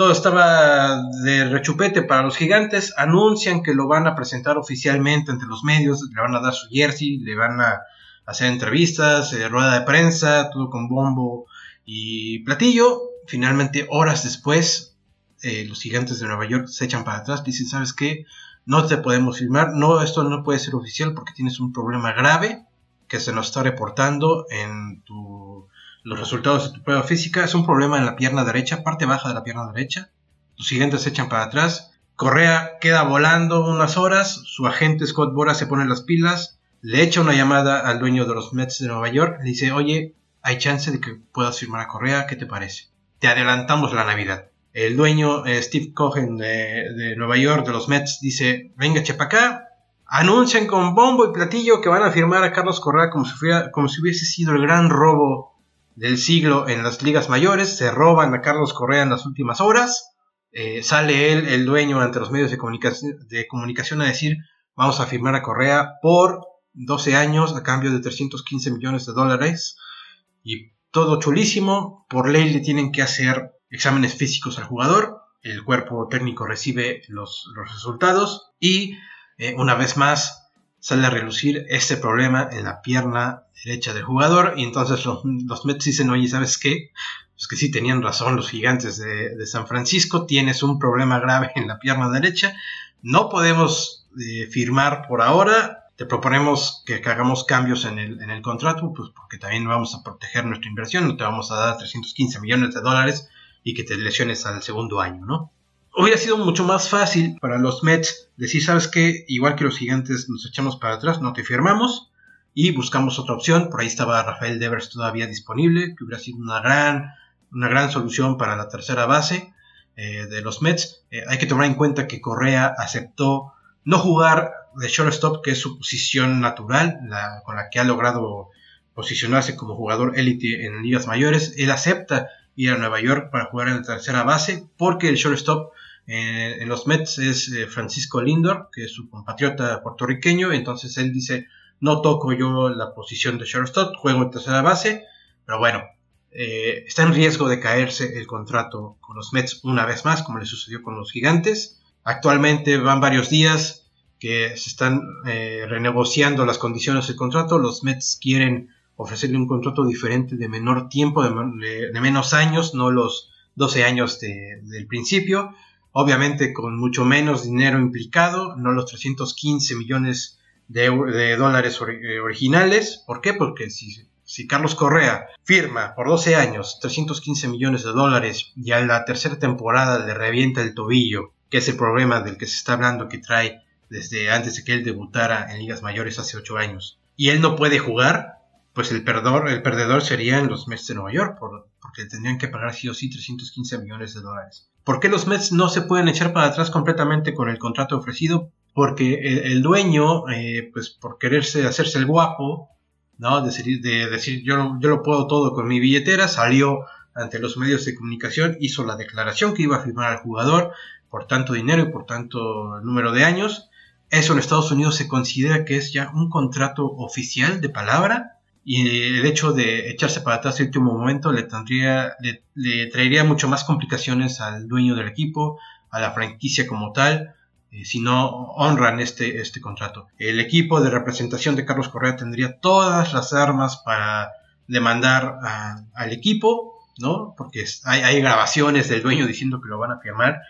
todo estaba de rechupete para los gigantes. Anuncian que lo van a presentar oficialmente ante los medios. Le van a dar su jersey, le van a hacer entrevistas, eh, rueda de prensa, todo con bombo y platillo. Finalmente, horas después, eh, los gigantes de Nueva York se echan para atrás. Dicen, ¿sabes qué? No te podemos firmar. No, esto no puede ser oficial porque tienes un problema grave que se nos está reportando en tu los resultados de tu prueba física. Es un problema en la pierna derecha, parte baja de la pierna derecha. Los siguientes se echan para atrás. Correa queda volando unas horas. Su agente Scott Bora se pone las pilas. Le echa una llamada al dueño de los Mets de Nueva York. Le dice, oye, hay chance de que puedas firmar a Correa. ¿Qué te parece? Te adelantamos la Navidad. El dueño, eh, Steve Cohen de, Nueva York, de los Mets, dice, venga, chepa acá. Anuncian con bombo y platillo que van a firmar a Carlos Correa como si hubiese sido el gran robo del siglo en las ligas mayores, se roban a Carlos Correa en las últimas horas, eh, sale él, el dueño, ante los medios de comunicación, de comunicación a decir, vamos a firmar a Correa por 12 años a cambio de 315 millones de dólares y todo chulísimo, por ley le tienen que hacer exámenes físicos al jugador, el cuerpo técnico recibe los, resultados y eh, una vez más sale a relucir este problema en la pierna derecha del jugador y entonces los, los Mets dicen, oye, ¿sabes qué? Pues que sí tenían razón los gigantes de, San Francisco, tienes un problema grave en la pierna derecha, no podemos eh, firmar por ahora, te proponemos que, hagamos cambios en el, en el contrato, pues porque también vamos a proteger nuestra inversión, no te vamos a dar 315 millones de dólares y que te lesiones al segundo año, ¿no? Hubiera sido mucho más fácil para los Mets decir, ¿sabes qué? Igual que los gigantes nos echamos para atrás, no te firmamos y buscamos otra opción. Por ahí estaba Rafael Devers todavía disponible, que hubiera sido una gran, una gran solución para la tercera base eh, de los Mets. Eh, hay que tomar en cuenta que Correa aceptó no jugar de shortstop, que es su posición natural, la, con la que ha logrado posicionarse como jugador élite en ligas mayores. Él acepta ir a Nueva York para jugar en la tercera base, porque el shortstop eh, en los Mets es eh, Francisco Lindor, que es su compatriota puertorriqueño, entonces él dice, no toco yo la posición de shortstop, juego en tercera base, pero bueno, eh, está en riesgo de caerse el contrato con los Mets una vez más, como le sucedió con los gigantes. Actualmente van varios días que se están renegociando las condiciones del contrato, los Mets quieren ofrecerle un contrato diferente de menor tiempo, de, menos años, no los 12 años del principio, obviamente con mucho menos dinero implicado, no los 315 millones de, dólares eh, originales. ¿Por qué? Porque si, Carlos Correa firma por 12 años 315 millones de dólares y a la tercera temporada le revienta el tobillo, que es el problema del que se está hablando que trae desde antes de que él debutara en ligas mayores hace 8 años, y él no puede jugar, pues el perdedor, el perdedor serían los Mets de Nueva York, porque tendrían que pagar sí o sí 315 millones de dólares. ¿Por qué los Mets no se pueden echar para atrás completamente con el contrato ofrecido? Porque el, dueño, eh, pues por quererse hacerse el guapo, ¿no? Decir, de decir yo, yo lo puedo todo con mi billetera, salió ante los medios de comunicación, hizo la declaración que iba a firmar al jugador por tanto dinero y por tanto número de años. Eso en Estados Unidos se considera que es ya un contrato oficial de palabra y el hecho de echarse para atrás en último momento le, tendría, le, traería mucho más complicaciones al dueño del equipo, a la franquicia como tal, eh, si no honran este, este contrato. El equipo de representación de Carlos Correa tendría todas las armas para demandar al equipo, ¿no? Porque hay, hay, grabaciones del dueño diciendo que lo van a firmar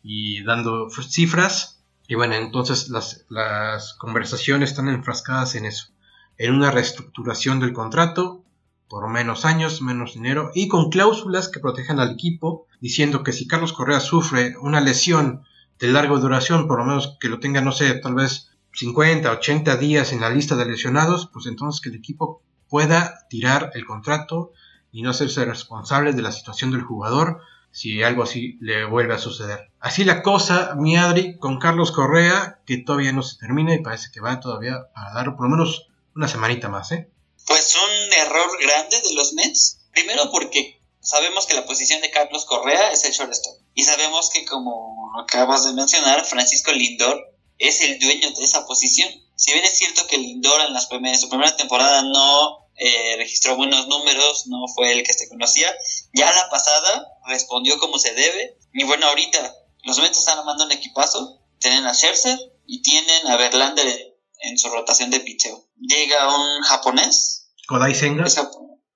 y dando cifras. Y bueno, entonces las, las conversaciones están enfrascadas en eso en una reestructuración del contrato por menos años, menos dinero y con cláusulas que protejan al equipo, diciendo que si Carlos Correa sufre una lesión de larga duración, por lo menos que lo tenga, no sé, tal vez 50, 80 días en la lista de lesionados, pues entonces que el equipo pueda tirar el contrato y no hacerse responsable de la situación del jugador si algo así le vuelve a suceder. Así la cosa, mi Adri, con Carlos Correa, que todavía no se termina y parece que va todavía a dar por lo menos una semanita más, ¿eh? Pues un error grande de los Mets. Primero porque sabemos que la posición de Carlos Correa es el shortstop. Y sabemos que, como acabas de mencionar, Francisco Lindor es el dueño de esa posición. Si bien es cierto que Lindor en, su primera temporada no eh, registró buenos números, no fue el que se conocía, ya la pasada respondió como se debe. Y bueno, ahorita los Mets están armando un equipazo. Tienen a Scherzer y tienen a Verlander en, su rotación de picheo. Llega un japonés. Kodai Senga.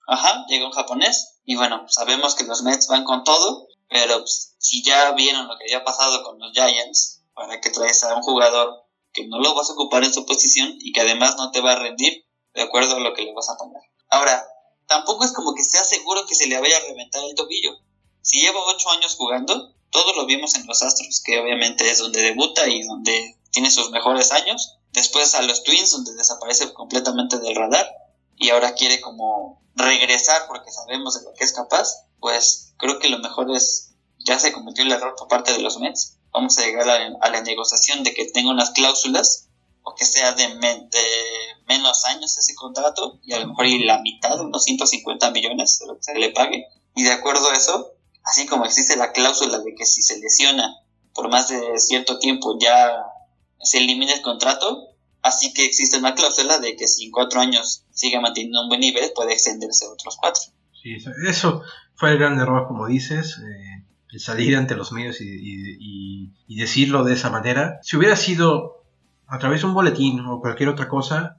Ajá, llega un japonés. Y bueno, sabemos que los Mets van con todo. Pero pues, si ya vieron lo que había pasado con los Giants, para que traes a un jugador que no lo vas a ocupar en su posición y que además no te va a rendir de acuerdo a lo que le vas a poner. Ahora, tampoco es como que sea seguro que se le vaya a reventar el tobillo. Si lleva ocho años jugando, todos lo vimos en los Astros, que obviamente es donde debuta y donde tiene sus mejores años. Después a los Twins, donde desaparece completamente del radar. Y ahora quiere como regresar porque sabemos de lo que es capaz. Pues creo que lo mejor es, ya se cometió el error por parte de los Mets. Vamos a llegar a, la negociación de que tenga unas cláusulas o que sea de, de, menos años ese contrato y a lo mejor y la mitad, unos 150 millones de lo que se le pague. Y de acuerdo a eso, así como existe la cláusula de que si se lesiona por más de cierto tiempo ya se elimina el contrato, así que existe una cláusula de que si en cuatro años sigue manteniendo un buen nivel puede extenderse otros cuatro. Sí, eso fue el gran error, como dices, eh, el salir ante los medios y, decirlo de esa manera. Si hubiera sido a través de un boletín o cualquier otra cosa,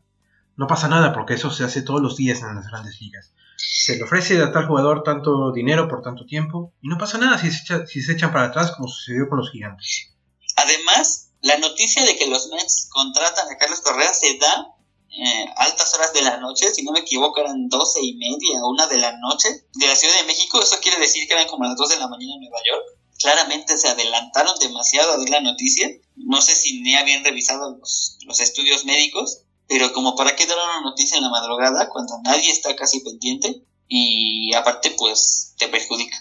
no pasa nada porque eso se hace todos los días en las grandes ligas. Se le ofrece a tal jugador tanto dinero por tanto tiempo y no pasa nada si se, si se echan para atrás como sucedió con los gigantes. Además, la noticia de que los Mets contratan a Carlos Correa se da eh, altas horas de la noche, si no me equivoco eran doce y media, una de la noche de la Ciudad de México, eso quiere decir que eran como las dos de la mañana en Nueva York. Claramente se adelantaron demasiado a ver la noticia, no sé si ni habían revisado los, los estudios médicos, pero como para qué dar una noticia en la madrugada cuando nadie está casi pendiente y aparte pues te perjudica.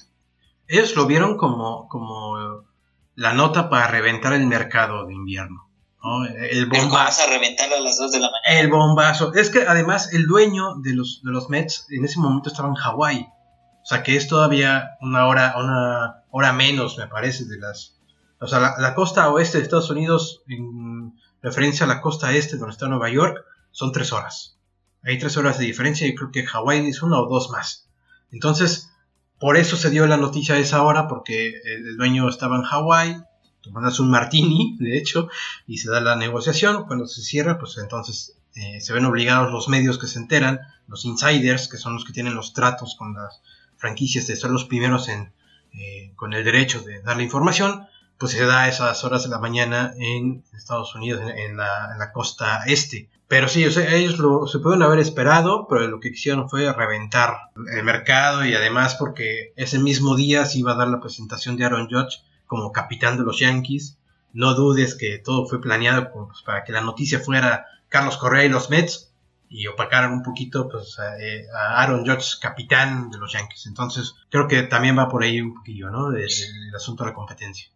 Ellos lo vieron como, como la nota para reventar el mercado de invierno. El bombazo. a reventar a las 2 de la mañana. El bombazo. Es que además el dueño de los, de los Mets en ese momento estaba en Hawái. O sea que es todavía una hora, una hora menos, me parece, de las. O sea, la, costa oeste de Estados Unidos, en referencia a la costa este, donde está Nueva York, son tres horas. Hay tres horas de diferencia y creo que Hawái es una o dos más. Entonces, por eso se dio la noticia a esa hora, porque el dueño estaba en Hawái, mandas un martini, de hecho, y se da la negociación. Cuando se cierra, pues entonces eh, se ven obligados los medios que se enteran, los insiders, que son los que tienen los tratos con las franquicias de ser los primeros en, eh, con el derecho de dar la información, pues se da a esas horas de la mañana en Estados Unidos, en, la, costa este. Pero sí, o sea, ellos lo, se pueden haber esperado, pero lo que quisieron fue reventar el mercado y además porque ese mismo día se iba a dar la presentación de Aaron Judge como capitán de los Yankees. No dudes que todo fue planeado pues, para que la noticia fuera Carlos Correa y los Mets y opacaran un poquito pues, a, eh, Aaron Judge, capitán de los Yankees. Entonces, creo que también va por ahí un poquillo, ¿no? El, asunto de la competencia.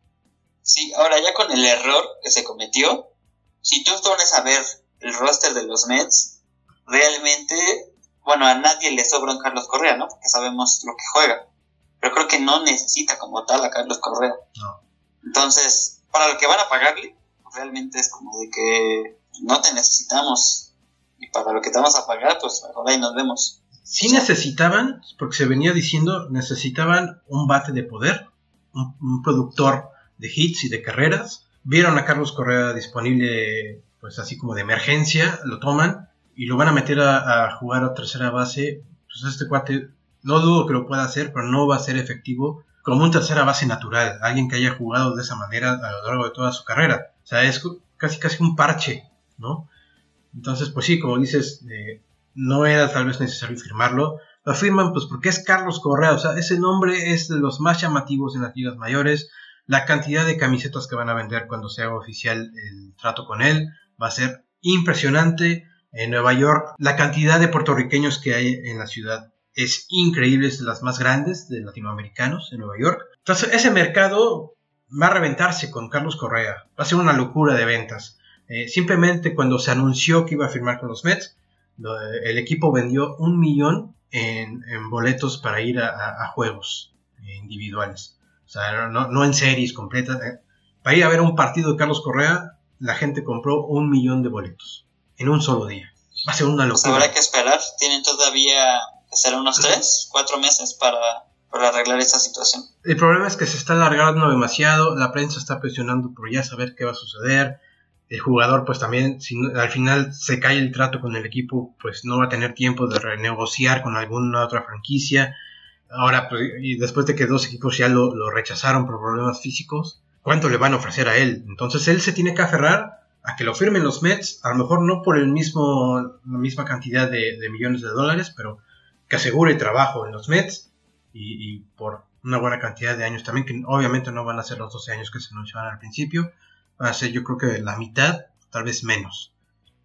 Sí, ahora ya con el error que se cometió, si tú pones a ver el roster de los Mets, realmente, bueno, a nadie le sobra un Carlos Correa, ¿no? Porque sabemos lo que juega pero creo que no necesita como tal a Carlos Correa. No. Entonces, para lo que van a pagarle, realmente es como de que no te necesitamos y para lo que te vamos a pagar, pues mejor ahí nos vemos. Sí necesitaban, porque se venía diciendo, necesitaban un bate de poder, un, productor de hits y de carreras. Vieron a Carlos Correa disponible, pues así como de emergencia, lo toman y lo van a meter a, jugar a tercera base. Pues este cuate no dudo que lo pueda hacer, pero no va a ser efectivo como un tercera base natural, alguien que haya jugado de esa manera a lo largo de toda su carrera. O sea, es casi casi un parche, ¿no? Entonces, pues sí, como dices, eh, no era tal vez necesario firmarlo. Lo firman pues porque es Carlos Correa, o sea, ese nombre es de los más llamativos en las ligas mayores. La cantidad de camisetas que van a vender cuando se haga oficial el trato con él va a ser impresionante. En Nueva York, la cantidad de puertorriqueños que hay en la ciudad es increíble, es de las más grandes de latinoamericanos en Nueva York. Entonces, ese mercado va a reventarse con Carlos Correa. Va a ser una locura de ventas. Eh, simplemente cuando se anunció que iba a firmar con los Mets, el equipo vendió un millón en, boletos para ir a, juegos individuales. O sea, no, en series completas. Eh. Para ir a ver un partido de Carlos Correa, la gente compró un millón de boletos en un solo día. Va a ser una pues locura. habrá que esperar. Tienen todavía que ser unos tres, cuatro meses para, para arreglar esa situación. El problema es que se está alargando demasiado. La prensa está presionando por ya saber qué va a suceder el jugador pues también si al final se cae el trato con el equipo pues no va a tener tiempo de renegociar con alguna otra franquicia ahora pues, y después de que dos equipos ya lo, rechazaron por problemas físicos cuánto le van a ofrecer a él entonces él se tiene que aferrar a que lo firmen los Mets a lo mejor no por el mismo la misma cantidad de, millones de dólares pero que asegure trabajo en los Mets y, por una buena cantidad de años también que obviamente no van a ser los 12 años que se anunciaban al principio va a ser yo creo que la mitad, tal vez menos.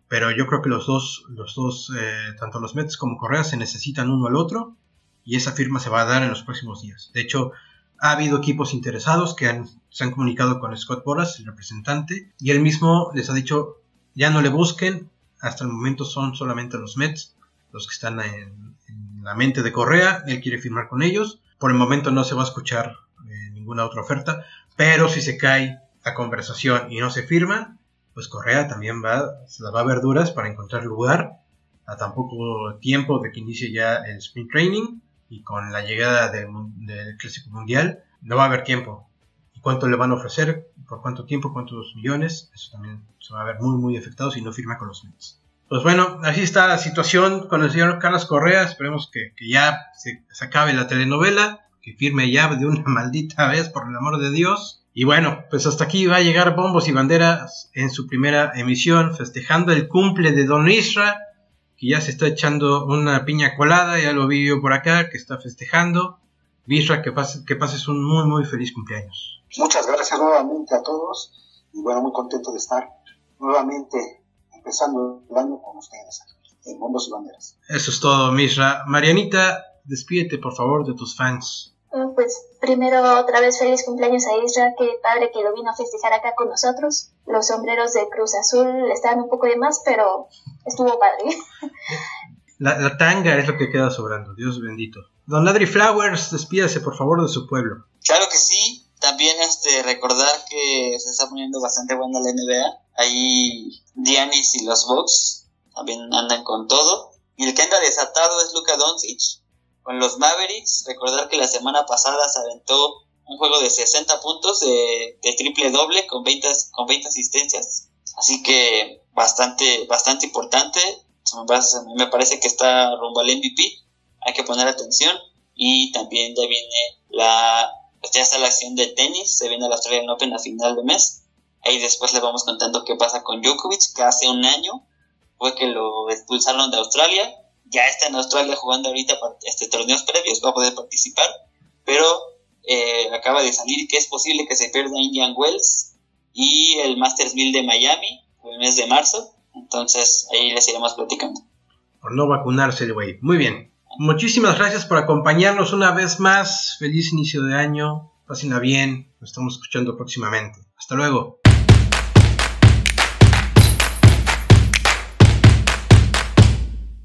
Pero yo creo que los dos, los dos eh, tanto los Mets como Correa se necesitan uno al otro y esa firma se va a dar en los próximos días. De hecho, ha habido equipos interesados que se han comunicado con Scott Boras, el representante, y él mismo les ha dicho, ya no le busquen, hasta el momento son solamente los Mets los que están en, la mente de Correa, él quiere firmar con ellos, por el momento no se va a escuchar eh, ninguna otra oferta, pero si se cae conversación y no se firma, pues Correa también va, se la va a ver duras para encontrar lugar a tan poco tiempo de que inicie ya el sprint training y con la llegada del, Clásico Mundial no va a haber tiempo. ¿Y cuánto le van a ofrecer? ¿Por cuánto tiempo? ¿Cuántos millones? Eso también se va a ver muy muy afectado si no firma con los Mets. Pues bueno, así está la situación con el señor Carlos Correa. Esperemos que, ya se, se acabe la telenovela, que firme ya de una maldita vez, por el amor de Dios. Y bueno, pues hasta aquí va a llegar Bombos y Banderas en su primera emisión, festejando el cumple de Don Isra, que ya se está echando una piña colada, ya lo vi yo por acá, que está festejando. Isra, que, que pases un muy, muy feliz cumpleaños. Muchas gracias nuevamente a todos y bueno, muy contento de estar nuevamente empezando el año con ustedes en Bombos y Banderas. Eso es todo, Misra. Marianita, despídete por favor de tus fans. Mm, pues primero otra vez feliz cumpleaños a Isra, qué padre que lo vino a festejar acá con nosotros. Los sombreros de Cruz Azul estaban un poco de más, pero estuvo padre. La, tanga es lo que queda sobrando, Dios bendito. Don Adri Flowers, despídase por favor de su pueblo. Claro que sí, también este recordar que se está poniendo bastante buena la NBA. Ahí Dianis y los Bucks también andan con todo. Y el que anda desatado es Luka Doncic, con los Mavericks. Recordar que la semana pasada se aventó un juego de 60 puntos de, triple doble con 20, con 20 asistencias. Así que bastante, bastante importante. Me parece que está rumbo al MVP. Hay que poner atención. Y también ya viene la, pues ya está la acción de tenis. Se viene la Australian Open a final de mes. Ahí después le vamos contando qué pasa con Djokovic, que hace un año fue que lo expulsaron de Australia ya está en Australia jugando ahorita este, torneos previos, va a poder participar, pero eh, acaba de salir que es posible que se pierda Indian Wells y el Masters 1000 de Miami el mes de marzo, entonces ahí les iremos platicando. Por no vacunarse el güey. Muy bien. Muchísimas gracias por acompañarnos una vez más. Feliz inicio de año. Pásenla bien. Nos estamos escuchando próximamente. Hasta luego.